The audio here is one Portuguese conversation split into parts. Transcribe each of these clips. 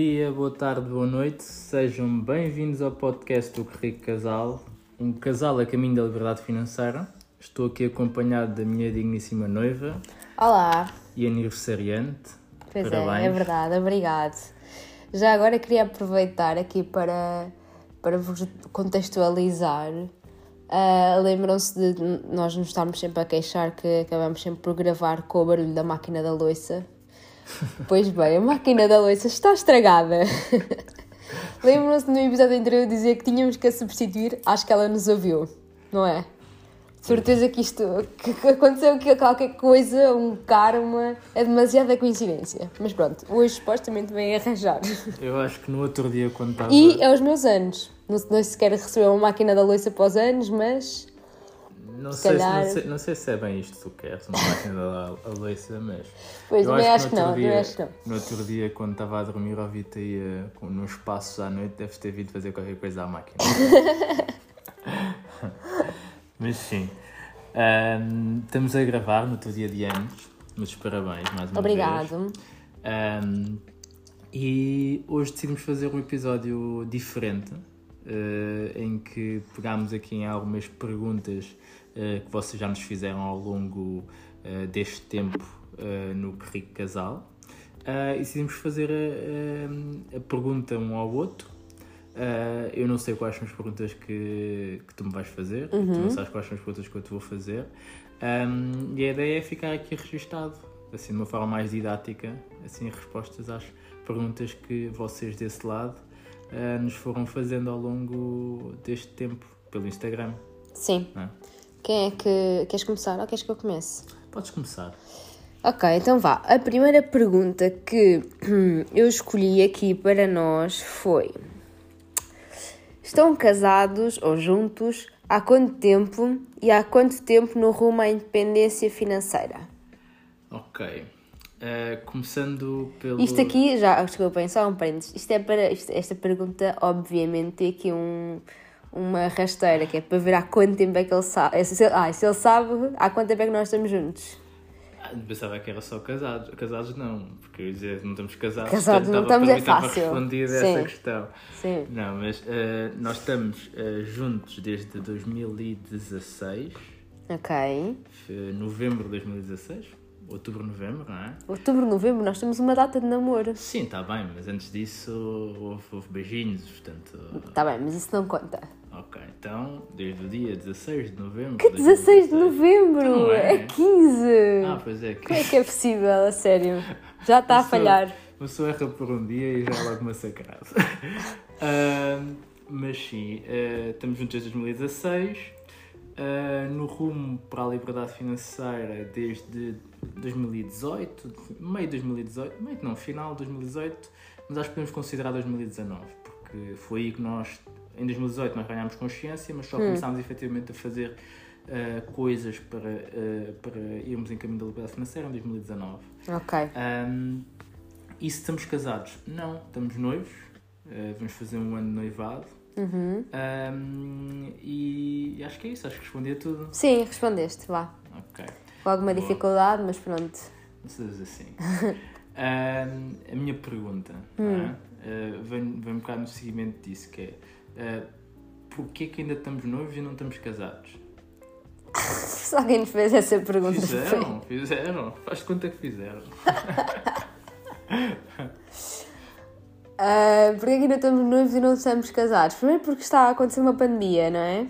dia, boa tarde, boa noite. Sejam bem-vindos ao podcast do Rico Casal, um casal a caminho da liberdade financeira. Estou aqui acompanhado da minha digníssima noiva Olá, e aniversariante. pois é, Parabéns. é verdade, obrigado. Já agora queria aproveitar aqui para, para vos contextualizar. Ah, Lembram-se de nós nos estarmos sempre a queixar que acabamos sempre por gravar com o barulho da máquina da loiça? Pois bem, a máquina da loiça está estragada. Lembram-se no episódio anterior dizer que tínhamos que a substituir? Acho que ela nos ouviu, não é? De certeza que isto que aconteceu que qualquer coisa, um karma, é demasiada coincidência. Mas pronto, hoje supostamente vem arranjar. Eu acho que no outro dia, quando estava. E é os meus anos. Não, não sequer recebeu uma máquina da loiça para os anos, mas não, se sei, se- calhar- não, sei, não sei se é bem isto que tu queres, uma máquina da a loiça, mas. Pois, eu também acho no que não, dia- acho que não. No outro dia, quando estava a dormir, ouvi-te aí eh, com- nos passos à noite, deves ter vindo fazer qualquer coisa à máquina. mas sim. Ahm, estamos a gravar no teu dia de anos, muitos parabéns mais uma vez. obrigado. Um, e hoje decidimos fazer um episódio diferente eh, em que pegámos aqui em algumas perguntas eh, que vocês já nos fizeram ao longo eh, deste tempo eh, no Rico Casal e decidimos fazer a, a- a pergunta um ao outro. Eu não sei quais são as perguntas que, que tu me vais fazer, tu não sabes quais são as perguntas que eu te vou fazer. Um, e a ideia é ficar aqui registado, assim de uma forma mais didática, assim respostas às perguntas que vocês desse lado ah, nos foram fazendo ao longo deste tempo pelo Instagram. Sim. é? Quem é que. Queres começar ou queres que eu comece? Podes começar. Ok, então vá. A primeira pergunta que eu escolhi aqui para nós foi: Estão casados ou juntos há quanto tempo e há quanto tempo no rumo à independência financeira? Ok. Ah, começando pelo. Isto aqui, já, desculpem, só um parênteses. Isto é para. isto- esta pergunta, obviamente, tem aqui um, uma rasteira que é para ver há quanto tempo é que ele sabe. Se, ele- ah, se ele sabe, há quanto tempo é que nós estamos juntos? Ah, pensava que era só casados. Casados não, porque eu ia dizer não estamos casados. Casados não estamos, é fácil. respondida Sim. essa questão. Sim. Não, mas ah, nós estamos ah, juntos desde 2016, Ok. novembro de 2016, outubro, novembro, não é? Outubro, novembro, nós temos uma data de namoro. Sim, está bem, mas antes disso houve, houve beijinhos, portanto. Tá bem, mas isso não conta. Ok, então, desde o dia 16 de novembro. Que 16 de novembro! É? É 15! Ah, pois é. Que... Como é que é possível, a sério? Já está a falhar. Uma pessoa erra por um dia e já é logo massacrado. Ahm, mas sim, ah, estamos juntos desde 2016. Ah, no rumo para a liberdade financeira desde 2018, meio de 2018, meio não, final de 2018, mas acho que podemos considerar 2019, porque foi aí que nós, em 2018, nós ganhámos consciência, mas só começámos efetivamente a fazer ah, coisas para, ah, para irmos em caminho da liberdade financeira em 2019. Ok. Um, e se estamos casados? Não, estamos noivos. Uh, vamos fazer um ano de noivado. Uhum. Um, e acho que é isso, acho que respondi a tudo. Sim, respondeste, vá. Ok, Com alguma Boa. dificuldade, mas pronto. não sejas assim. A minha pergunta é? Uh, vem, vem um bocado no seguimento disso, que é uh, porquê que ainda estamos noivos e não estamos casados? Se alguém nos fez essa pergunta. foi- Fizeram, fizeram, faz conta que fizeram. Ah, porque aqui não estamos noivos e não estamos casados? Primeiro porque está a acontecer uma pandemia, não é?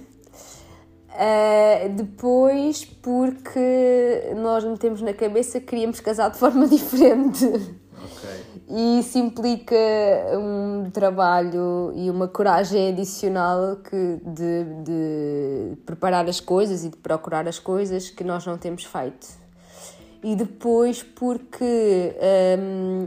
Ah, depois porque nós metemos na cabeça que queríamos casar de forma diferente. Ok. E isso implica um trabalho e uma coragem adicional que de, de preparar as coisas e de procurar as coisas que nós não temos feito. E depois porque hum,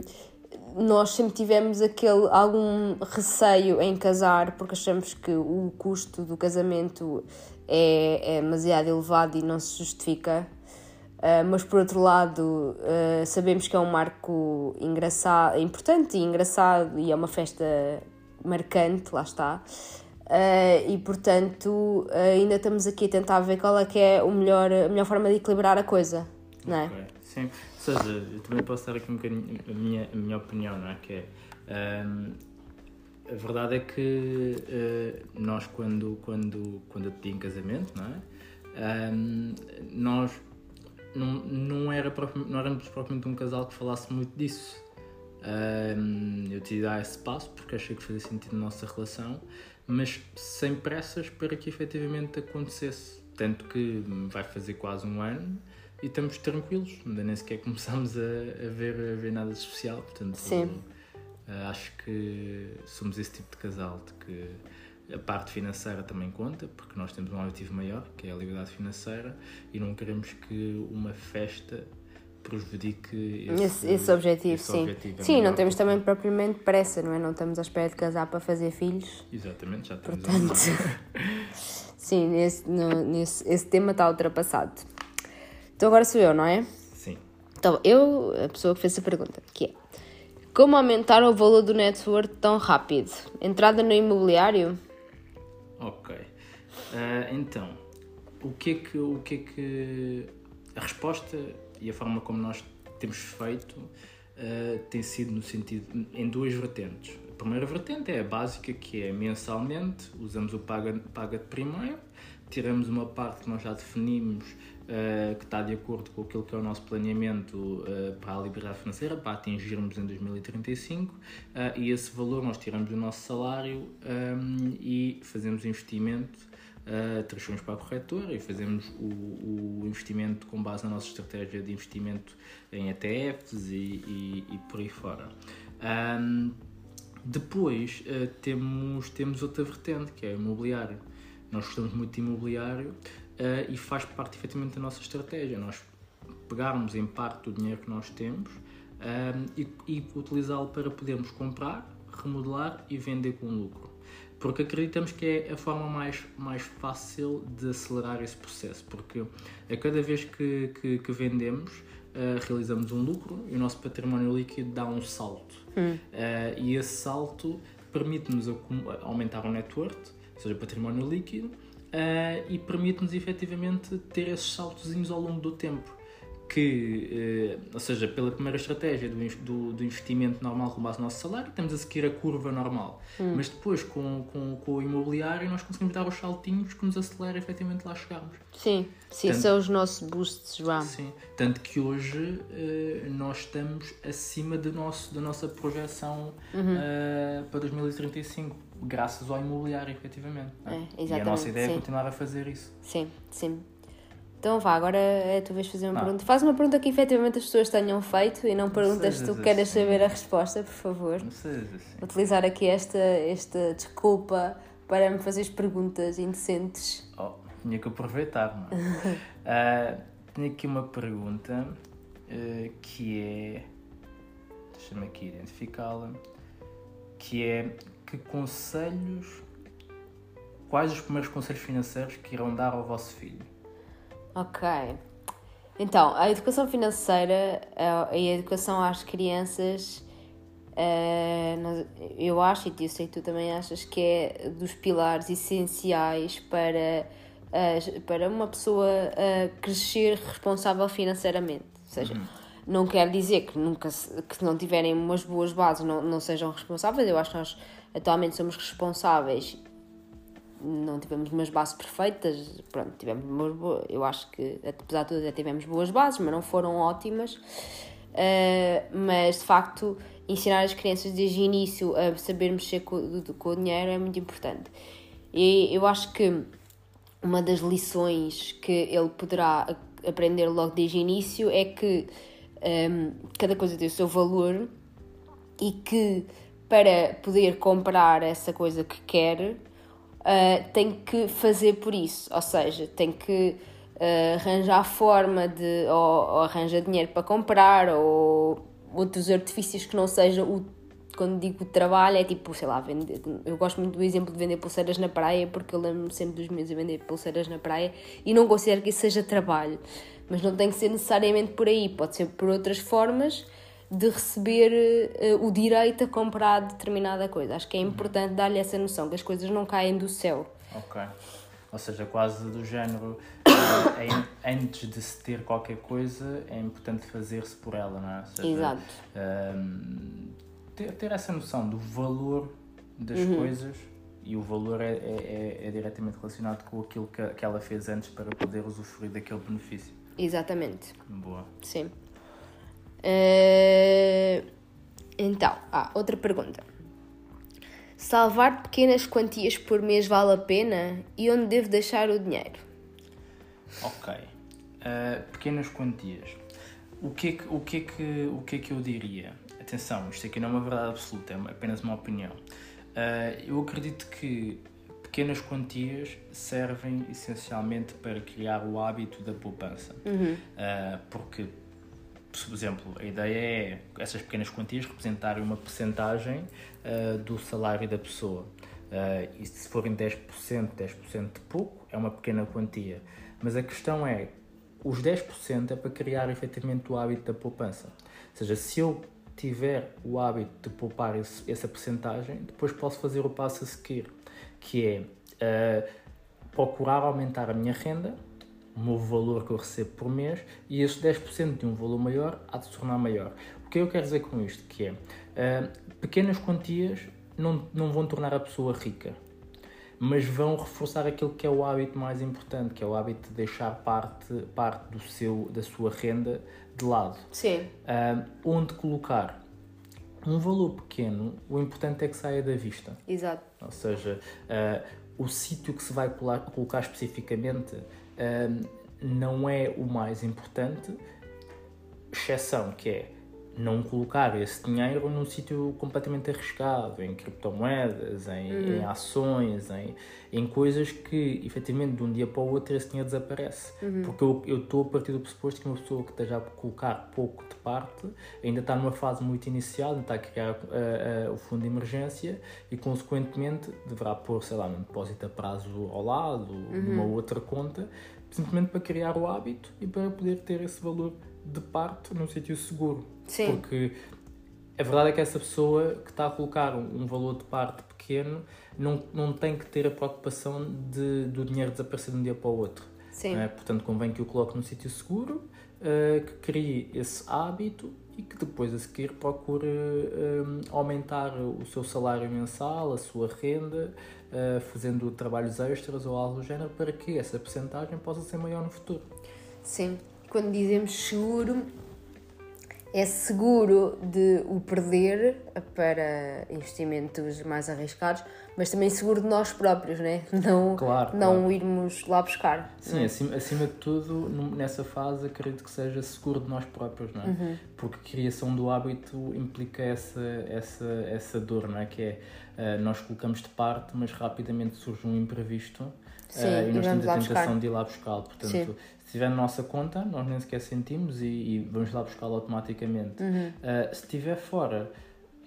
nós sempre tivemos aquele, algum receio em casar porque achamos que o custo do casamento é, é demasiado elevado e não se justifica. Uh, mas por outro lado, uh, sabemos que é um marco engraçado, importante e engraçado e é uma festa marcante, lá está. Uh, e portanto, ainda estamos aqui a tentar ver qual é que é o melhor, a melhor forma de equilibrar a coisa, não é? Ou seja, eu também posso dar aqui um bocadinho a minha, a minha opinião, não é? Que é, Um, a verdade é que uh, nós, quando, quando, quando eu pedi em casamento, não é? Um, nós não, não, era não éramos propriamente um casal que falasse muito disso. Um, eu te dar esse passo porque achei que fazia sentido na nossa relação, mas sem pressas para que efetivamente acontecesse. Tanto que vai fazer quase um ano e estamos tranquilos, ainda nem sequer começámos a, a, ver, a ver nada especial. Portanto, Sim. Uh, acho que somos esse tipo de casal de que a parte financeira também conta, porque nós temos um objetivo maior, que é a liberdade financeira, e não queremos que uma festa prejudique esse, esse, esse objetivo. Esse sim, objetivo é sim não temos também propriamente pressa, não é? Não estamos à espera de casar para fazer filhos. Exatamente, já estamos Portanto, sim, nesse, no, nesse, esse tema está ultrapassado. Então agora sou eu, não é? Sim. Então, eu, a pessoa que fez essa pergunta, que é como aumentar o valor do network tão rápido? Entrada no imobiliário? Ok. Uh, então, o que é que, o que é que. A resposta e a forma como nós temos feito uh, tem sido no sentido. em duas vertentes. A primeira vertente é a básica, que é mensalmente, usamos o paga, paga de primeiro, tiramos uma parte que nós já definimos uh, que está de acordo com aquilo que é o nosso planeamento uh, para a liberdade financeira, para atingirmos em 2035, uh, eh, e esse valor nós tiramos do nosso salário um, e fazemos investimento. Uh, transferimos para a corretora e fazemos o, o, investimento com base na nossa estratégia de investimento em ETFs e, e, e por aí fora. Um, depois uh, temos, temos outra vertente que é o imobiliário. Nós gostamos muito de imobiliário uh, e faz parte efetivamente da nossa estratégia. Nós pegarmos em parte do dinheiro que nós temos um, e, e utilizá-lo para podermos comprar, remodelar e vender com lucro. Porque acreditamos que é a forma mais, mais fácil de acelerar esse processo, porque a cada vez que, que, que vendemos, uh, realizamos um lucro e o nosso património líquido dá um salto. Hum. Uh, e esse salto permite-nos aumentar o net worth, ou seja, património líquido, uh, e permite-nos efetivamente ter esses saltozinhos ao longo do tempo. Que, uh, ou seja, pela primeira estratégia do, do, do, investimento normal com base no nosso salário, temos a seguir a curva normal. Hum. Mas depois, com, com, com, o imobiliário, nós conseguimos dar os saltinhos que nos acelera efetivamente lá chegarmos. Sim, sim, tanto, são os nossos boosts, João. Sim, tanto que hoje uh, nós estamos acima do nosso, da nossa projeção uhum. para 2035 graças ao imobiliário, efetivamente. É? e a nossa ideia é sim. é continuar a fazer isso. Sim, sim. Então vá, agora é tu vez fazer uma não. pergunta. Faz uma pergunta que efetivamente as pessoas tenham feito e não perguntas se tu queres assim. saber a resposta, por favor. Não sejas assim. Utilizar aqui esta, esta desculpa para me fazeres perguntas indecentes. Oh, tinha que aproveitar, não é? uh, tenho aqui uma pergunta uh, que é. Deixa-me aqui identificá-la. Que é que conselhos, quais os primeiros conselhos financeiros que irão dar ao vosso filho? Ok. Então, a educação financeira e a educação às crianças, eh, eu acho, e eu sei que tu também achas, que é dos pilares essenciais para, para uma pessoa crescer responsável financeiramente. Ou seja, uhum não quer dizer que nunca que se não tiverem umas boas bases não, não sejam responsáveis. Eu acho que nós atualmente somos responsáveis. Não tivemos umas bases perfeitas, pronto, tivemos umas eu acho que apesar de tudo tivemos boas bases, mas não foram ótimas. Uh, mas de facto ensinar as crianças desde o início a saber mexer com, com o dinheiro é muito importante. E eu acho que uma das lições que ele poderá aprender logo desde o início é que um, cada coisa tem o seu valor e que para poder comprar essa coisa que quer uh, tem que fazer por isso, ou seja, tem que uh, arranjar forma de ou, ou arranja dinheiro para comprar ou outros artifícios que não sejam o quando digo trabalho é tipo, sei lá, vender. Eu gosto muito do exemplo de vender pulseiras na praia, porque eu lembro-me sempre dos meus a vender pulseiras na praia e não considero que isso seja trabalho mas não tem que ser necessariamente por aí, pode ser por outras formas de receber uh, o direito a comprar determinada coisa. Acho que é uhum. importante dar-lhe essa noção, que as coisas não caem do céu. Ok. Ou seja, quase do género, uh, antes de se ter qualquer coisa, é importante fazer-se por ela, não é? Seja, Exato. Uh, ter, ter essa noção do valor das uhum. coisas e o valor é, é, é, é, diretamente relacionado com aquilo que, que ela fez antes para poder usufruir daquele benefício. Exatamente. Boa. Sim. Uh, então, ah, outra pergunta. Salvar pequenas quantias por mês vale a pena e onde devo deixar o dinheiro? Ok. Uh, pequenas quantias. O que, é que, o, que é que, o que é que eu diria? Atenção, isto aqui não é uma verdade absoluta, é apenas uma opinião. Uh, eu acredito que pequenas quantias servem essencialmente para criar o hábito da poupança. Uhum. Uh, porque, por exemplo, a ideia é essas pequenas quantias representarem uma percentagem uh, do salário da pessoa. e se forem 10%, 10% de pouco, é uma pequena quantia. Mas a questão é, os 10% é para criar efetivamente o hábito da poupança. Ou seja, se eu tiver o hábito de poupar esse, essa percentagem, depois posso fazer o passo a seguir, que é uh, procurar aumentar a minha renda, o meu valor que eu recebo por mês, e esse 10% de um valor maior há de se tornar maior. O que eu quero dizer com isto? Que é, uh, pequenas quantias não, não vão tornar a pessoa rica, mas vão reforçar aquilo que é o hábito mais importante, que é o hábito de deixar parte, parte do seu, da sua renda de lado. Sim. Uh, onde colocar um valor pequeno, o importante é que saia da vista. Exato. Ou seja, uh, o sítio que se vai colocar especificamente não é o mais importante, exceção que é não colocar esse dinheiro num sítio completamente arriscado, em criptomoedas, em, uhum. em ações, em, em coisas que efetivamente de um dia para o outro esse dinheiro desaparece. Uhum. Porque eu estou a partir do pressuposto que uma pessoa que esteja a colocar pouco de parte ainda está numa fase muito inicial, ainda está a criar uh, uh, o fundo de emergência e, consequentemente, deverá pôr, sei lá, um depósito a prazo ao lado, uhum. numa outra conta, simplesmente para criar o hábito e para poder ter esse valor de parte num sítio seguro. Sim. Porque a verdade é que essa pessoa que está a colocar um, um valor de parte pequeno não, não tem que ter a preocupação de, do dinheiro desaparecer de um dia para o outro. Sim. É? Portanto, convém que o coloque num sítio seguro, uh, que crie esse hábito e que depois a seguir procure uh, aumentar o seu salário mensal, a sua renda, uh, fazendo trabalhos extras ou algo do género, para que essa percentagem possa ser maior no futuro. Sim, quando dizemos seguro, é seguro de o perder para investimentos mais arriscados, mas também seguro de nós próprios, né? não, claro, não claro. irmos lá buscar. Sim, acima, acima de tudo, nessa fase, acredito que seja seguro de nós próprios, não é? Uhum. Porque a criação do hábito implica essa, essa, essa dor, não é? Que é, uh, nós colocamos de parte, mas rapidamente surge um imprevisto Sim, uh, e nós temos a tentação buscar. de ir lá buscá-lo. Portanto, Sim estiver na nossa conta, nós nem sequer sentimos e, e vamos lá buscá-lo automaticamente. Uhum. Uh, se estiver fora,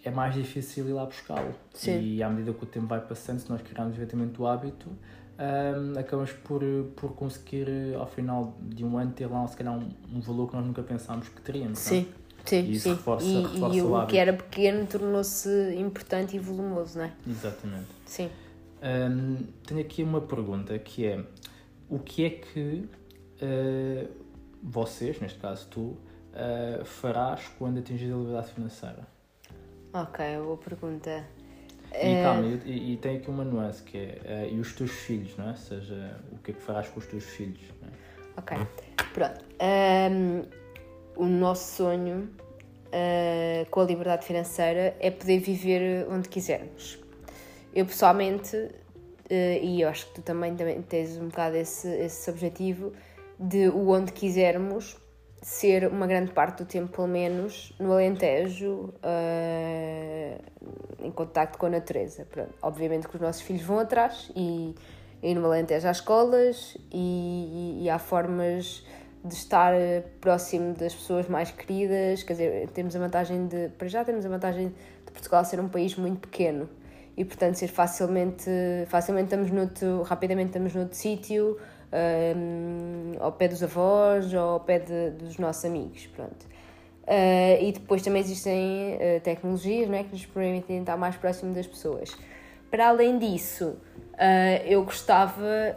é mais difícil ir lá buscá-lo. E à medida que o tempo vai passando, se nós criarmos efetivamente o hábito, um, acabamos por, por conseguir, ao final de um ano, ter lá, se calhar, um, um valor que nós nunca pensámos que teríamos. Sim. Não? Sim, e sim. Reforça, e, reforça e o, o que era pequeno tornou-se importante e volumoso, não é? Exatamente. Sim. Um, tenho aqui uma pergunta que é: o que é que uh, vocês, neste caso tu, uh, farás quando atingir a liberdade financeira? Ok, boa pergunta. E uh... calma, e, e, tem aqui uma nuance que é, e os teus filhos, não é? Ou seja, o que é que farás com os teus filhos? É? Ok, pronto. Um, o nosso sonho com a liberdade financeira é poder viver onde quisermos. Eu pessoalmente, e eu acho que tu também, também tens um bocado esse, esse objetivo, de o onde quisermos ser uma grande parte do tempo, pelo menos, no Alentejo, uh, em contacto com a natureza. Pronto. Obviamente que os nossos filhos vão atrás e, e no Alentejo há escolas e, e, e, há formas de estar próximo das pessoas mais queridas. Quer dizer, temos a vantagem de, para já temos a vantagem de Portugal ser um país muito pequeno e, portanto, ser facilmente, facilmente estamos noutro, rapidamente estamos noutro sítio ao pé dos avós ou ao pé de, dos nossos amigos, pronto. Uh, e depois também existem uh, tecnologias é, que nos permitem estar mais próximo das pessoas. Para além disso, uh, eu gostava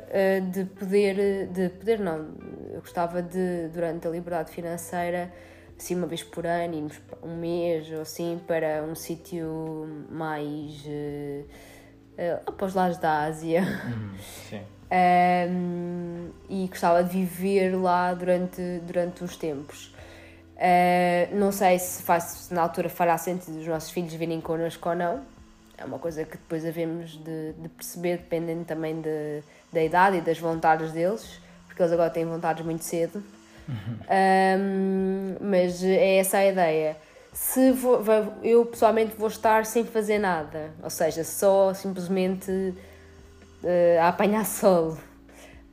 de poder, de poder não, eu gostava de, durante a liberdade financeira, assim uma vez por ano, irmos um mês ou assim para um sítio mais uh, para os lados da Ásia. Uhum, sim. Um, e gostava de viver lá durante, durante uns tempos. Uh, não sei se, faz, se na altura fará sentido os nossos filhos virem connosco ou não. É uma coisa que depois havemos de, de perceber, dependendo também de, da idade e das vontades deles, porque eles agora têm vontades muito cedo. Um, mas é essa a ideia. Se vou, eu pessoalmente vou estar sem fazer nada, ou seja, só simplesmente uh, a apanhar sol.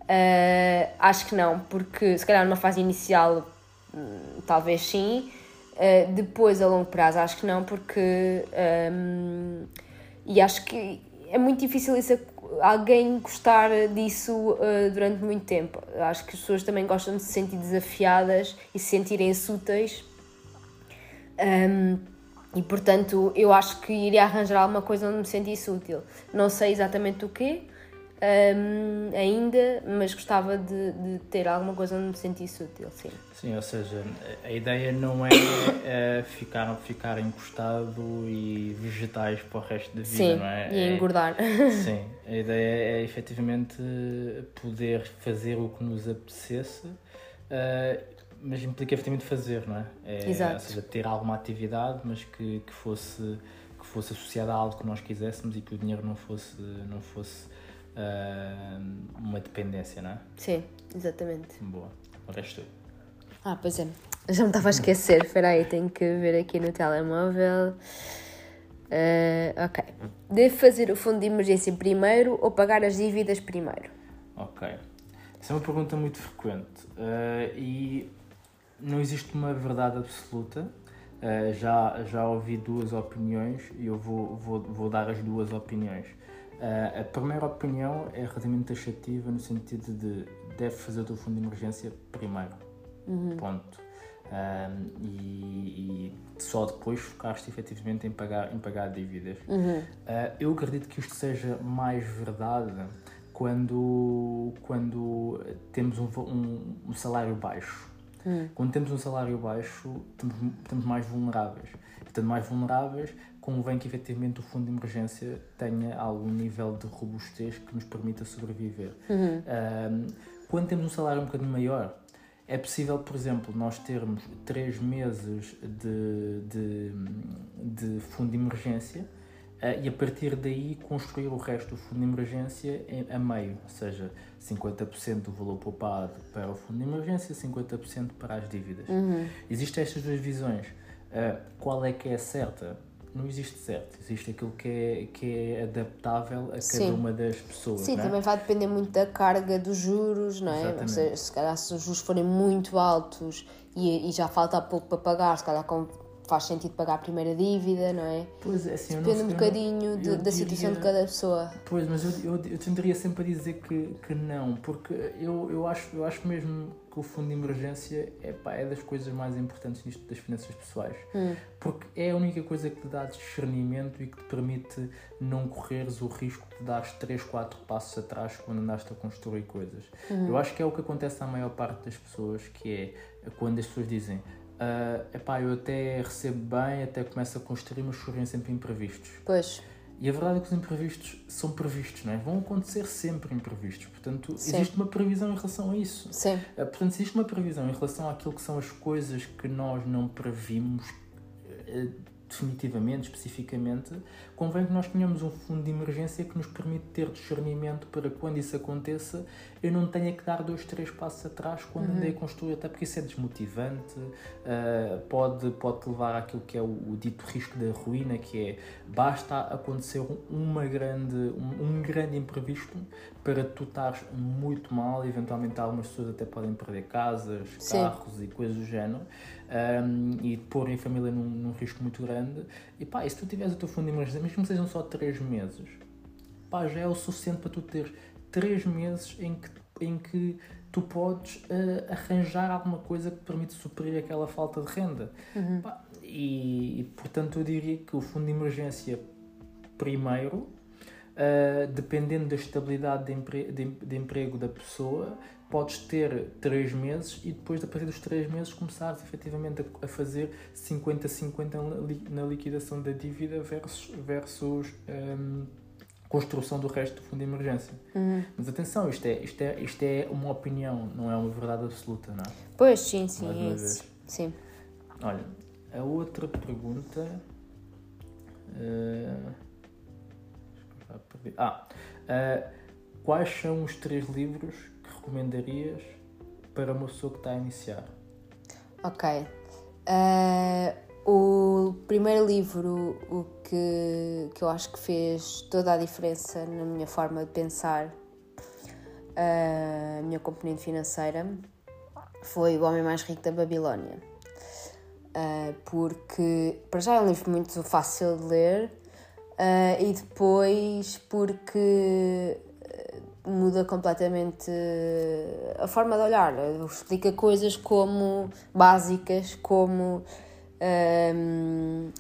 Uh, acho que não, porque se calhar numa fase inicial hum, talvez sim, uh, depois a longo prazo acho que não, porque um, e acho que é muito difícil isso alguém gostar disso uh, durante muito tempo. Acho que as pessoas também gostam de se sentir desafiadas e se sentirem úteis. Um, e portanto, eu acho que iria arranjar alguma coisa onde me sentisse útil. Não sei exatamente o quê, um, ainda, mas gostava de, de, ter alguma coisa onde me sentisse útil, sim. Sim, ou seja, a ideia não é, é ficar, ficar encostado e vegetais para o resto da vida, sim, não é? e é, engordar. Sim, a ideia é efetivamente poder fazer o que nos apetecesse, uh, mas implica efetivamente fazer, não é? é Exato. Ou seja, ter alguma atividade, mas que, que fosse que fosse associada a algo que nós quiséssemos e que o dinheiro não fosse não fosse uh, uma dependência, não é? Sim, exatamente. Boa. O resto Ah, pois é. Já me estava a esquecer. Espera aí, tenho que ver aqui no telemóvel. Uh, ok. Devo fazer o fundo de emergência primeiro ou pagar as dívidas primeiro? Ok. Essa é uma pergunta muito frequente uh, e não existe uma verdade absoluta. Uh, já, já ouvi duas opiniões e eu vou, vou, vou dar as duas opiniões. Uh, a primeira opinião é relativamente taxativa no sentido de deve fazer o teu fundo de emergência primeiro. Uhum. Ponto. E, e, só depois focaste efetivamente em pagar, em pagar dívidas. Uhum. Uh, eu acredito que isto seja mais verdade quando, quando temos um, um, um salário baixo. Uhum. Quando temos um salário baixo, estamos, estamos mais vulneráveis. Estando mais vulneráveis, convém que efetivamente o fundo de emergência tenha algum nível de robustez que nos permita sobreviver. Uhum. Um, quando temos um salário um bocadinho maior, é possível, por exemplo, nós termos 3 meses de, de, de fundo de emergência uh, e a partir daí construir o resto do fundo de emergência em, a meio, ou seja, 50% do valor poupado para o fundo de emergência, 50% para as dívidas. Uhum. Existem estas duas visões. Uh, qual é que é certa? Não existe certo, existe aquilo que é, que é adaptável a cada Sim. uma das pessoas. Sim, é? também vai depender muito da carga dos juros, não é? Exatamente. Se calhar se os juros forem muito altos e, e já falta pouco para pagar, se calhar com, faz sentido pagar a primeira dívida, não é? Pois é, assim, Depende eu um não, bocadinho não, de, da situação de cada pessoa. Pois, mas eu, eu, eu tenderia sempre a dizer que, que não, porque eu, eu, acho, eu acho mesmo que o fundo de emergência é, pá, é das coisas mais importantes nisto das finanças pessoais. Hum. Porque é a única coisa que te dá discernimento e que te permite não correres o risco de dar 3, 4 passos atrás quando andaste a construir coisas. Uhum. Eu acho que é o que acontece à maior parte das pessoas, que é quando as pessoas dizem uh, epá, eu até recebo bem, até começo a construir, mas surgem sempre imprevistos. Pois. E a verdade é que os imprevistos são previstos, não é? Vão acontecer sempre imprevistos. Portanto, Sim. existe uma previsão em relação a isso. Sim. Uh, portanto, existe uma previsão em relação àquilo que são as coisas que nós não previmos uh, definitivamente, especificamente, convém que nós tenhamos um fundo de emergência que nos permite ter discernimento para quando isso aconteça, eu não tenha que dar dois, três passos atrás quando Uhum. andei a construir, até porque isso é desmotivante, uh, pode, pode levar àquilo que é o, o dito risco da ruína, que é basta acontecer uma grande, um, um grande imprevisto para tu estares muito mal, eventualmente algumas pessoas até podem perder casas, Sim. carros e coisas do género, um, e porem a família num, num risco muito grande. E pá, e se tu tiveres o teu fundo de emergência, mesmo que sejam só 3 meses, pá, já é o suficiente para tu ter 3 meses em que, em que tu podes uh, arranjar alguma coisa que te permite suprir aquela falta de renda. Uhum. Pá, e, e, portanto eu diria que o fundo de emergência primeiro uh, dependendo da estabilidade de, empre de, de, emprego da pessoa, podes ter 3 meses e depois, a partir dos 3 meses, começares efetivamente a, fazer 50-50 na, liquidação da dívida versus, versus um, construção do resto do fundo de emergência. Uhum. Mas atenção, isto é, isto, é, isto é uma opinião, não é uma verdade absoluta, não é? Pois, sim, sim, é isso. Sim. Olha, a outra pergunta. Uh, ah, uh, quais são os três livros recomendarias para uma pessoa que está a iniciar? Ok. Uh, o primeiro livro, o que, que eu acho que fez toda a diferença na minha forma de pensar, a minha componente financeira, foi O Homem Mais Rico da Babilónia. Uh, porque, para já, é um livro muito fácil de ler uh, e depois porque muda completamente a forma de olhar. Explica coisas como básicas, como um,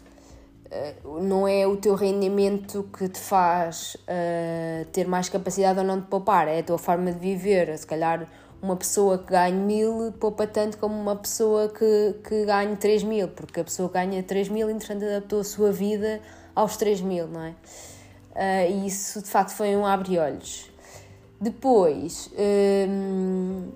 não é o teu rendimento que te faz uh, ter mais capacidade ou não de poupar, é a tua forma de viver. Se calhar uma pessoa que ganha mil poupa tanto como uma pessoa que, que ganha 3 mil, porque a pessoa que ganha 3 mil, entretanto, adaptou a sua vida aos 3 mil, não é? Uh, e isso de facto foi um abre-olhos. Depois, um,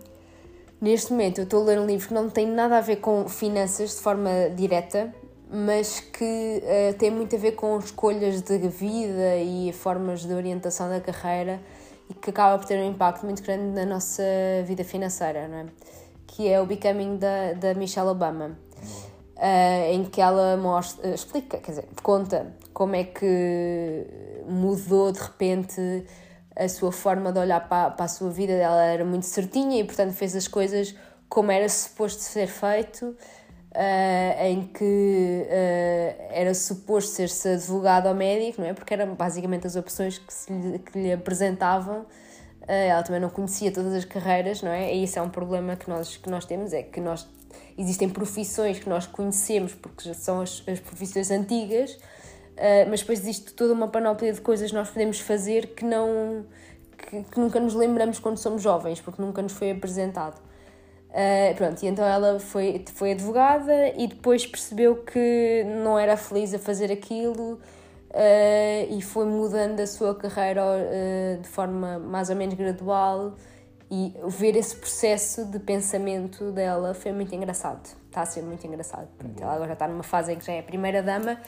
neste momento, eu estou a ler um livro que não tem nada a ver com finanças de forma direta, mas que uh, tem muito a ver com escolhas de vida e formas de orientação da carreira e que acaba por ter um impacto muito grande na nossa vida financeira, não é? que é o Becoming da, da Michelle Obama, uh, em que ela mostra, explica, quer dizer, conta como é que mudou de repente a sua forma de olhar para, para a sua vida. Ela era muito certinha e, portanto, fez as coisas como era suposto ser feito. Uh, em que uh, era suposto ser-se advogado ou médico, não é? Porque eram basicamente as opções que, se lhe, que lhe apresentavam. Uh, ela também não conhecia todas as carreiras, não é? E isso é um problema que nós, que nós temos, é que nós existem profissões que nós conhecemos porque já são as, as profissões antigas, mas depois existe toda uma panóplia de coisas que nós podemos fazer que não que, que nunca nos lembramos quando somos jovens, porque nunca nos foi apresentado. Uh, pronto, e então ela foi, foi advogada e depois percebeu que não era feliz a fazer aquilo uh, e foi mudando a sua carreira uh, de forma mais ou menos gradual e ver esse processo de pensamento dela foi muito engraçado. Está a ser muito engraçado. Pronto, ela agora já está numa fase em que já é a primeira dama,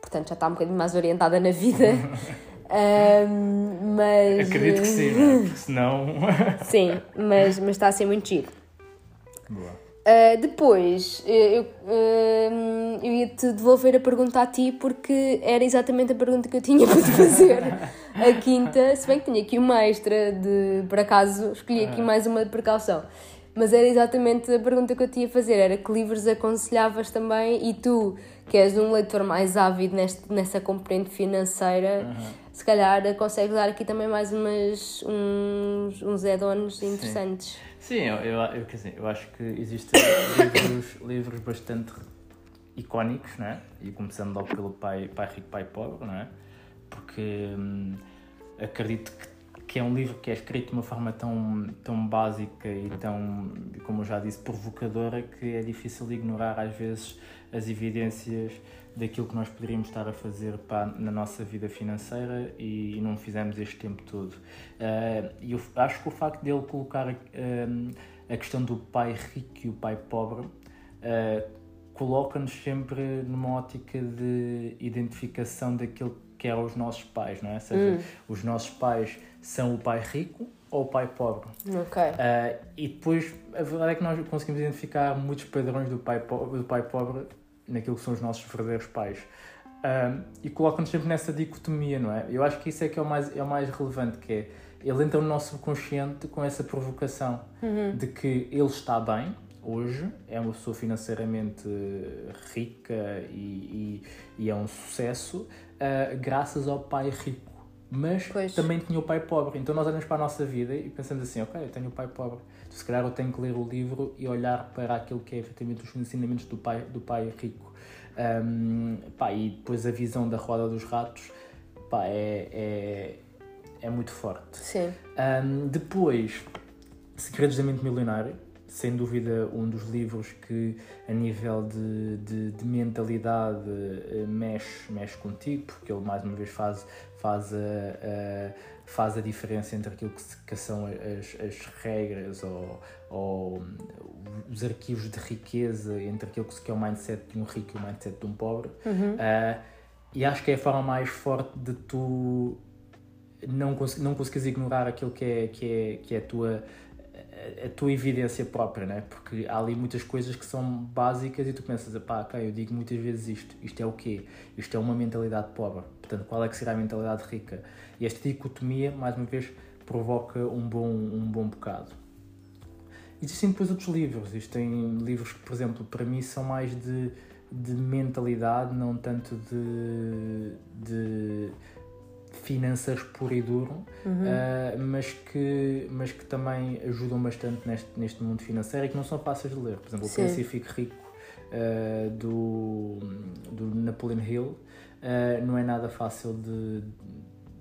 portanto já está um bocadinho mais orientada na vida. mas... Acredito que sim, né? porque senão. sim, mas, mas está a ser muito giro. Uh, depois, eu, uh, eu ia-te devolver a pergunta a ti porque era exatamente a pergunta que eu tinha para te fazer. a quinta, se bem que tinha aqui uma extra de, por acaso, escolhi aqui mais uma de precaução. Mas era exatamente a pergunta que eu tinha a fazer, era que livros aconselhavas também e tu, que és um leitor mais ávido neste, nessa componente financeira, uhum. se calhar consegues dar aqui também mais umas, uns, uns add-ons interessantes. Sim. Eu, eu, eu, quer dizer, eu acho que existem livros, livros bastante icónicos, não é? E começando logo pelo Pai, pai Rico, Pai Pobre, não é? Porque hum, acredito que, que é um livro que é escrito de uma forma tão, tão básica e tão, como eu já disse, provocadora que é difícil ignorar às vezes as evidências daquilo que nós poderíamos estar a fazer para, na nossa vida financeira e, e não fizemos este tempo todo. Uh, eu acho que o facto dele colocar uh, a questão do pai rico e o pai pobre uh, coloca-nos sempre numa ótica de identificação daquilo que eram os nossos pais, não é? Ou seja, hum. os nossos pais são o pai rico ou o pai pobre. Ok. Uh, e depois, a verdade é que nós conseguimos identificar muitos padrões do pai, pobre, do pai pobre naquilo que são os nossos verdadeiros pais. Um, e coloca-nos sempre nessa dicotomia, não é? Eu acho que isso é que é o mais, é o mais relevante, que é, ele entra no nosso subconsciente com essa provocação uhum. de que ele está bem hoje, é uma pessoa financeiramente rica e, e, e é um sucesso, uh, graças ao pai rico. Mas pois. também tinha o pai pobre. Então nós olhamos para a nossa vida e pensamos assim, ok, eu tenho o pai pobre se calhar eu tenho que ler o livro e olhar para aquilo que é efetivamente os ensinamentos do pai, do pai rico. Um, pá, e depois a visão da roda dos ratos pá, é, é, é muito forte. Sim. Um, depois, Segredos da Mente Milionário, sem dúvida um dos livros que a nível de, de, de mentalidade eh, mexe, mexe contigo, porque ele mais uma vez faz, faz, a, a faz a diferença entre aquilo que, que são as, as regras ou, ou, os arquivos de riqueza, entre aquilo que é o mindset de um rico e o mindset de um pobre. Uhum. Uh, e acho que é a forma mais forte de tu não, cons não conseguires ignorar aquilo que é, que é, que é a tua a tua evidência própria, né? porque há ali muitas coisas que são básicas e tu pensas, pá, ok, eu digo muitas vezes isto, isto é o quê? Isto é uma mentalidade pobre, portanto, qual é que será a mentalidade rica? E esta dicotomia, mais uma vez, provoca um bom, um bom bocado. Existem depois outros livros, existem livros que, por exemplo, para mim são mais de, de mentalidade, não tanto de, de finanças puro e duro, uhum. uh, mas, que, mas que também ajudam bastante neste, neste mundo financeiro e que não são fáceis de ler. Por exemplo, Sim. o Fique Rico uh, do, do Napoleon Hill uh, não é nada fácil de,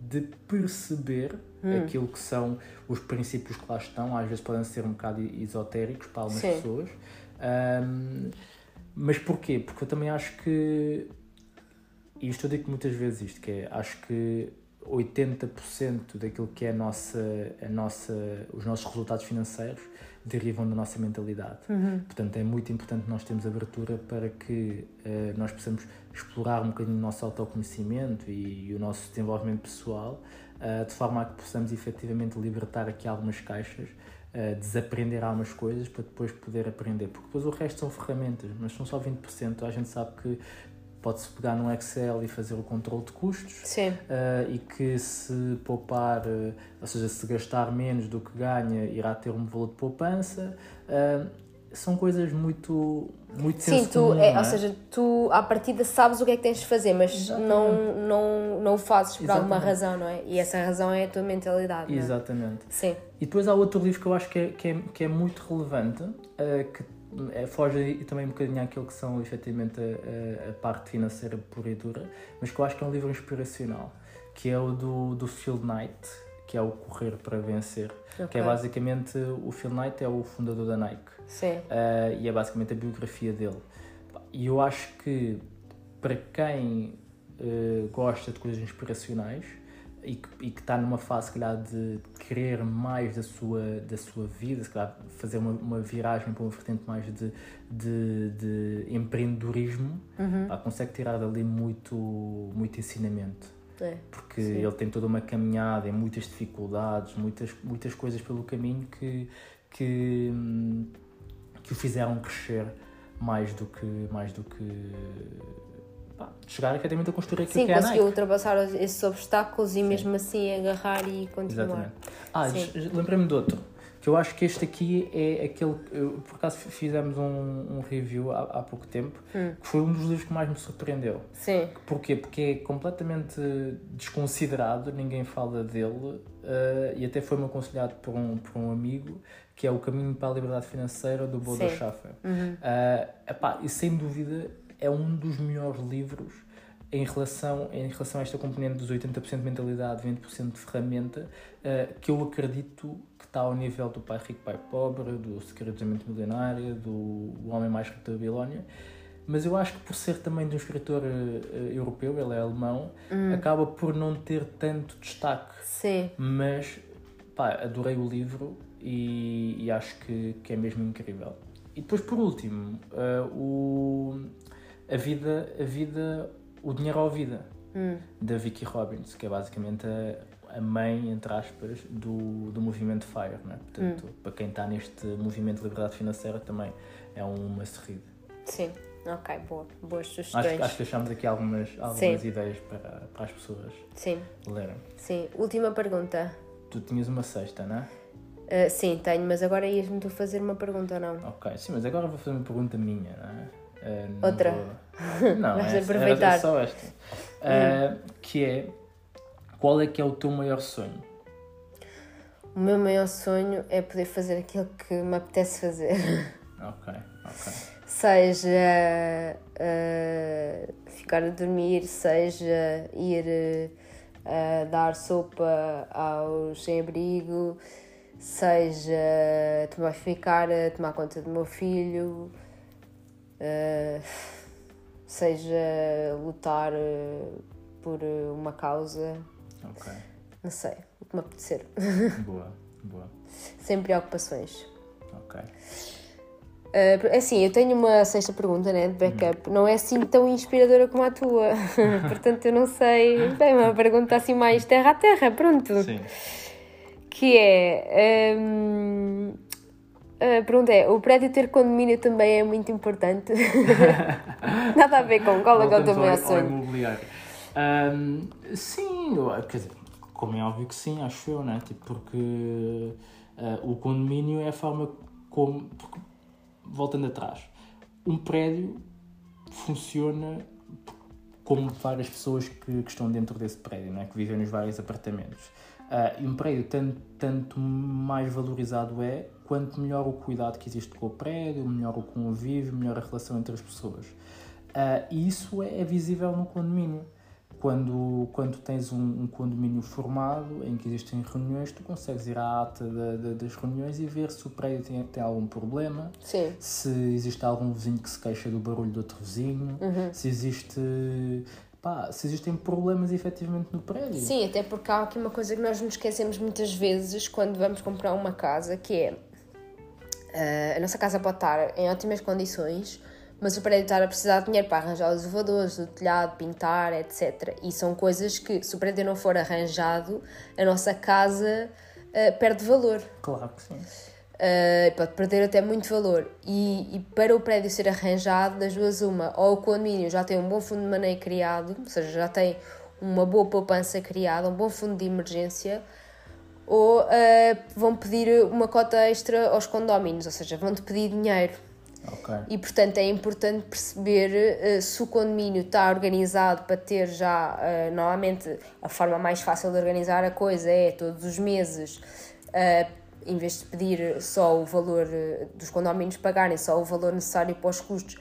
de perceber hum. aquilo que são os princípios que lá estão. Às vezes podem ser um bocado esotéricos para algumas Sim. pessoas. Um, mas porquê? Porque eu também acho que e isto eu digo muitas vezes isto, que é, acho que 80% daquilo que é a nossa, a nossa, os nossos resultados financeiros derivam da nossa mentalidade. Uhum. Portanto, é muito importante nós termos abertura para que uh, nós possamos explorar um bocadinho o nosso autoconhecimento e, e o nosso desenvolvimento pessoal, uh, de forma a que possamos efetivamente libertar aqui algumas caixas, uh, desaprender algumas coisas para depois poder aprender. Porque depois o resto são ferramentas, mas são só 20%. A gente sabe que pode-se pegar no Excel e fazer o controle de custos Sim. Uh, e que se poupar, uh, ou seja, se gastar menos do que ganha, irá ter um valor de poupança. Uh, são coisas muito muito Sim, tu, comum, é, é? ou seja, tu à partida sabes o que é que tens de fazer, mas não, não, não o fazes por Exatamente. alguma razão, não é? E essa razão é a tua mentalidade. Exatamente. Sim. E depois há outro livro que eu acho que é, que é, que é muito relevante, que é, foge também um bocadinho àquilo que são efetivamente a, a, parte financeira pura e dura, mas que eu acho que é um livro inspiracional, que é o do, do Phil Knight, que é o Correr para Vencer, okay. que é basicamente, o Phil Knight é o fundador da Nike, Sim. Uh, e é basicamente a biografia dele. E eu acho que para quem uh, gosta de coisas inspiracionais, e que, e que está numa fase, se calhar, de querer mais da sua, da sua vida, se calhar fazer uma, uma viragem para uma vertente mais de, de, de empreendedorismo, uhum. pá, consegue tirar dali muito, muito ensinamento. É, porque sim. ele tem toda uma caminhada, muitas dificuldades, muitas, muitas coisas pelo caminho que, que, que o fizeram crescer mais do que, mais do que pá, chegar efetivamente a construir aquilo Sim, que é a Nike. conseguiu ultrapassar esses obstáculos e Sim. mesmo assim agarrar e continuar. Exatamente. Ah, lembrei-me de outro, que eu acho que este aqui é aquele. Eu, por acaso fizemos um, um review há, há, pouco tempo, hum. que foi um dos livros que mais me surpreendeu. Sim. Porquê? Porque é completamente desconsiderado, ninguém fala dele uh, e até foi-me aconselhado por um, por um amigo que é O Caminho para a Liberdade Financeira do Bodo Schaffer. Uhum. Uh, e sem dúvida é um dos melhores livros em relação, em relação a esta componente dos 80% de mentalidade, 20% de ferramenta, uh, que eu acredito que está ao nível do Pai Rico, Pai Pobre, do Segredo da Mente Milionária, do Homem Mais Rico da Babilónia. Mas eu acho que por ser também de um escritor uh, europeu, ele é alemão, hum. acaba por não ter tanto destaque. Sim. Mas, pá, adorei o livro e, e acho que, que é mesmo incrível. E depois, por último, uh, o a vida, a vida, o dinheiro à vida, hum. da Vicky Robbins, que é basicamente a, a mãe, entre aspas, do, do movimento FIRE. Né? Portanto, hum. para quem está neste movimento de liberdade financeira, também é uma serrida. Sim, ok, boa. boas sugestões. Acho, acho que achamos aqui algumas, algumas ideias para, para as pessoas sim. lerem. Sim, última pergunta. Tu tinhas uma sexta, não é? Uh, sim, tenho, mas agora ias-me tu fazer uma pergunta, não? Ok, sim, mas agora vou fazer uma pergunta minha, não é? Uh, Outra. Vou... Não, Vais é, aproveitar. só esta. Uh, que é qual é que é o teu maior sonho? O meu maior sonho é poder fazer aquilo que me apetece fazer. Ok, ok. Seja uh, ficar a dormir, seja ir a dar sopa aos sem-abrigo, seja tomar ficar, a tomar conta do meu filho, uh, seja lutar uh, por uma causa. Ok. Não sei, o que me apetecer. Boa, boa. Sem preocupações. Ok. Uh, assim, eu tenho uma sexta pergunta, né, de backup. Não é assim tão inspiradora como a tua. Portanto, eu não sei. Bem, uma pergunta assim mais terra a terra, pronto. Sim. Que é. Um, a pergunta é: o prédio ter condomínio também é muito importante? Nada a ver com qual é, que é maior Voltamos ao- sonho? imobiliário. Ahm, sim, quer dizer, como é óbvio que sim, acho eu, né? Tipo, porque ah, o condomínio é a forma como. porque, voltando atrás, um prédio funciona como várias pessoas que, que estão dentro desse prédio, né? que vivem nos vários apartamentos. Ah, e um prédio tanto, tanto mais valorizado é, quanto melhor o cuidado que existe com o prédio, melhor o convívio, melhor a relação entre as pessoas. Ah, e isso é, é visível no condomínio. Quando, quando tens um, um condomínio formado, em que existem reuniões, tu consegues ir à ata da- da- das reuniões e ver se o prédio tem, tem algum problema, Sim. se existe algum vizinho que se queixa do barulho do outro vizinho, Uhum. se existe pá, se existem problemas efetivamente no prédio. Sim, até porque há aqui uma coisa que nós nos esquecemos muitas vezes quando vamos comprar uma casa, que é ah, a nossa casa pode estar em ótimas condições, mas o prédio estar a precisar de dinheiro para arranjar os elevadores, o telhado, pintar, etc. E são coisas que, se o prédio não for arranjado, a nossa casa ah, perde valor. Claro que sim. Uh, pode perder até muito valor. E, e para o prédio ser arranjado, das duas, uma, ou o condomínio já tem um bom fundo de maneio criado, ou seja, já tem uma boa poupança criada, um bom fundo de emergência, ou uh, vão pedir uma cota extra aos condóminos, ou seja, vão-te pedir dinheiro. Ok. E portanto é importante perceber uh, se o condomínio está organizado para ter já, uh, normalmente a forma mais fácil de organizar a coisa é todos os meses, em vez de pedir só o valor dos condóminos pagarem só o valor necessário para os custos,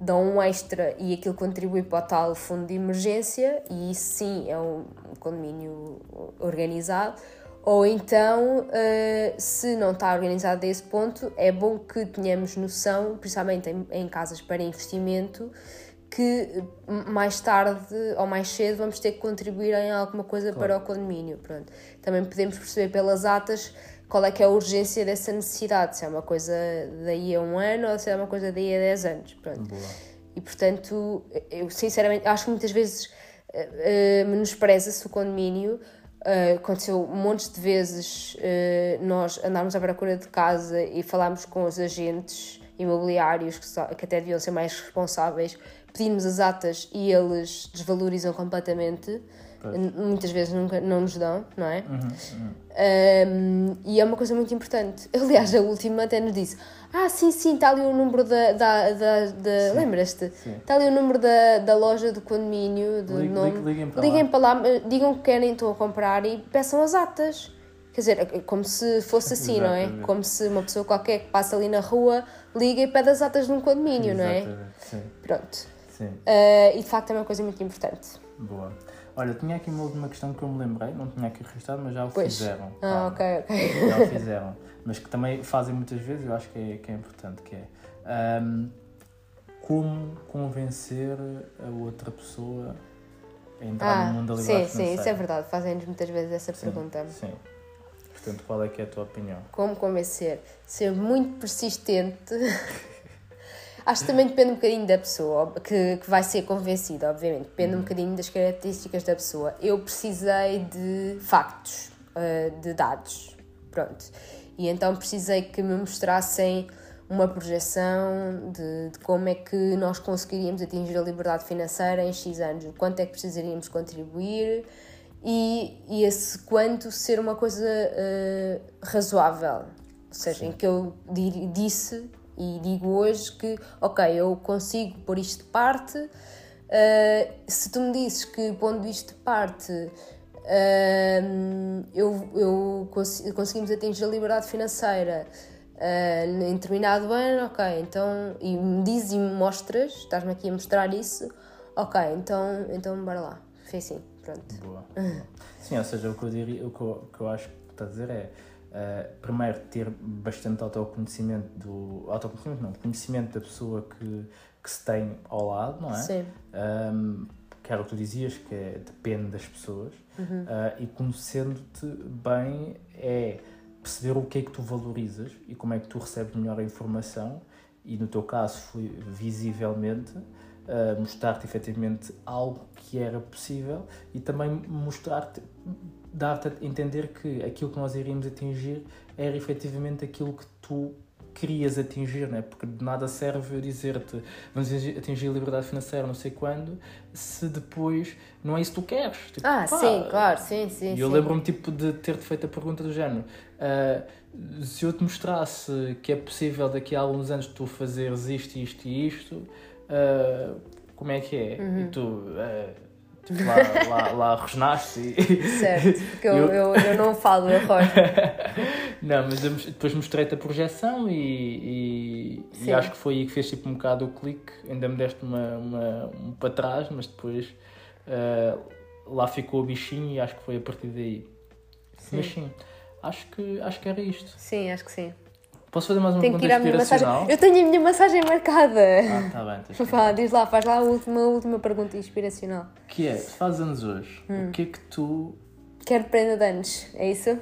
dão um extra e aquilo contribui para o tal fundo de emergência, e isso sim é um condomínio organizado. Ou então, uh, se não está organizado a esse ponto, é bom que tenhamos noção, principalmente em, em casas para investimento, que mais tarde ou mais cedo vamos ter que contribuir em alguma coisa para o condomínio. Pronto. Também podemos perceber pelas atas qual é que é a urgência dessa necessidade, se é uma coisa daí a um ano ou se é uma coisa daí a 10 anos. Pronto. Boa. E portanto, eu sinceramente acho que muitas vezes uh, menospreza-se o condomínio. Uh, aconteceu montes de vezes uh, nós andarmos à procura de casa e falarmos com os agentes imobiliários que, só, que até deviam ser mais responsáveis, pedimos as atas e eles desvalorizam completamente. N- Muitas vezes nunca, não nos dão, não é? Um, e é uma coisa muito importante. Aliás, a última até nos disse: Ah, sim, sim, está ali o número da. da, da, da lembras-te? Está ali o número da, da loja do condomínio, do Ligue- nome. ligue- liguem para Liguem lá. para lá, digam que querem, estão a comprar e peçam as atas. Quer dizer, é como se fosse assim, não é? Exatamente. Como se uma pessoa qualquer que passa ali na rua liga e pede as atas de um condomínio, não é? Exatamente. Sim, Pronto. sim. Uh, e de facto é uma coisa muito importante. Boa. Olha, tinha aqui uma última questão que eu me lembrei, não tinha aqui registrado, mas já o Pois. fizeram. Ah, ok, ok. Já o fizeram. Mas que também fazem muitas vezes, eu acho que é, que é importante, que é ahm, como convencer a outra pessoa a entrar no Ah, mundo da sim, liberdade sim, isso é financeira. verdade. Fazem-nos muitas vezes essa Sim, pergunta. Sim. Portanto, qual é que é a tua opinião? Como convencer? Ser muito persistente. Acho que também depende um bocadinho da pessoa que, que vai ser convencida, obviamente. Depende um bocadinho das características da pessoa. Eu precisei de factos, eh, de dados. Pronto. E então precisei que me mostrassem uma projeção de, de como é que nós conseguiríamos atingir a liberdade financeira em X anos, quanto é que precisaríamos contribuir e, e esse quanto ser uma coisa eh, razoável. Ou seja, em que eu di- disse e digo hoje que, ok, eu consigo pôr isto de parte. eh, se tu me disses que pondo isto de parte eh, eu, eu cons- conseguimos atingir a liberdade financeira eh, em determinado ano, ok, então, e me dizes e me mostras, estás-me aqui a mostrar isso, ok, então, então bora lá, foi assim, pronto. Boa. Sim, ou seja, o que eu, diria, o que eu, o que eu acho que está a dizer é uh, primeiro ter bastante autoconhecimento do. autoconhecimento não, conhecimento da pessoa que, que se tem ao lado, não é? Sim. Um, que era o que tu dizias, que é, depende das pessoas, uhum. uh, e conhecendo-te bem é perceber o que é que tu valorizas e como é que tu recebes melhor a informação, e no teu caso foi visivelmente uh, mostrar-te efetivamente algo que era possível e também mostrar-te, dar-te a entender que aquilo que nós iríamos atingir era efetivamente aquilo que tu querias atingir, né? porque de nada serve eu dizer-te vamos atingir a liberdade financeira não sei quando, se depois não é isso que tu queres. Tipo, ah, pá, sim, claro, sim, sim. E eu lembro-me tipo, de ter-te feito a pergunta do género. Uh, se eu te mostrasse que é possível daqui a alguns anos tu fazeres isto, isto e isto, uh, como é que é? Uhum. E tu. Uh, Tipo, lá, lá, lá rosnaste e... Certo, porque eu, eu, eu não falo, eu rosto. não, mas eu depois mostrei-te a projeção e, e, e, acho que foi aí que fez tipo um bocado o clique. Ainda me deste uma, uma, um para trás, mas depois uh, lá ficou o bichinho e acho que foi a partir daí. Sim. Mas sim, acho que, acho que era isto. Sim, acho que sim. Posso fazer mais uma Tenho pergunta inspiracional? Eu tenho a minha massagem marcada. Ah, tá bem. Fala, diz lá, faz lá a última, a última pergunta inspiracional. Que é, faz anos hoje, hum. o que é que tu... Quero prenda de anos, é isso?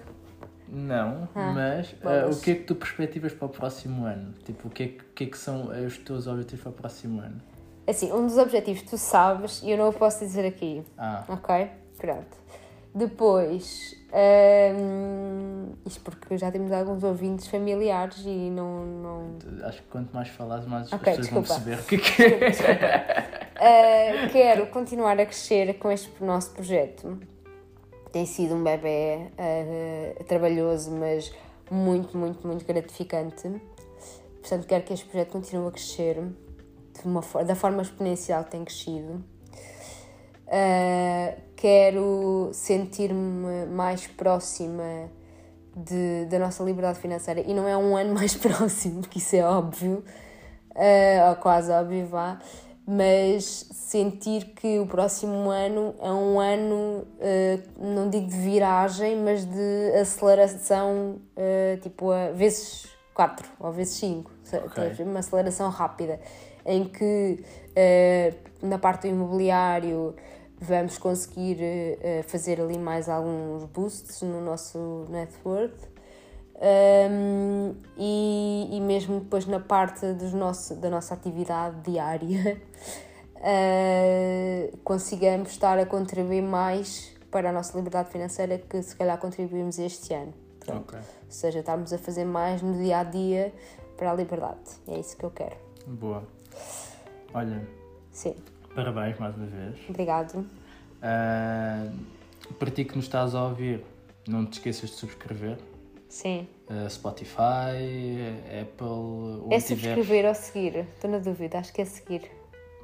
Não, ah, mas uh, o que é que tu perspectivas para o próximo ano? Tipo, o que é que, que, é que são os teus objetivos para o próximo ano? Assim, um dos objetivos tu sabes e eu não o posso dizer aqui. Ah. Ok? Pronto. Depois, um, isto porque já temos alguns ouvintes familiares e não. não... Acho que quanto mais falares, mais okay, as pessoas desculpa. vão perceber o que é que é. Uh, quero continuar a crescer com este nosso projeto. Tem sido um bebê uh, trabalhoso, mas muito, muito, muito gratificante. Portanto, quero que este projeto continue a crescer uma, da forma exponencial que tem crescido. Uh, quero sentir-me mais próxima de, da nossa liberdade financeira. E não é um ano mais próximo, porque isso é óbvio, uh, ou quase óbvio, vá, mas sentir que o próximo ano é um ano, uh, não digo de viragem, mas de aceleração, tipo, a vezes 4 ou vezes 5, okay. uma aceleração rápida, em que na parte do imobiliário vamos conseguir uh, fazer ali mais alguns boosts no nosso net worth. Um, e, e mesmo depois na parte dos nosso, da nossa atividade diária uh, consigamos estar a contribuir mais para a nossa liberdade financeira que se calhar contribuímos este ano. Okay. Ou seja, estarmos a fazer mais no dia a dia para a liberdade. É isso que eu quero. Boa. Olha. Sim. Parabéns mais uma vez. Obrigado. Uh, para ti que nos estás a ouvir, não te esqueças de subscrever. Sim. Uh, Spotify, Apple. É subscrever ou seguir? Estou na dúvida, acho que é seguir.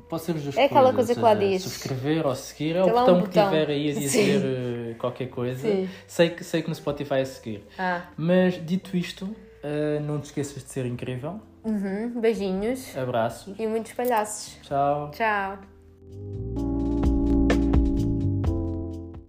Pode ser dois É aquela coisa que lá diz. Subscrever ou seguir é o botão, um botão, que tiver aí a dizer Sim. qualquer coisa. Sim. Sei, que, sei que no Spotify é seguir. Ah. Mas dito isto, uh, não te esqueças de ser incrível. Uhum. Beijinhos. Abraços. E muitos palhaços. Tchau. Tchau. Thank you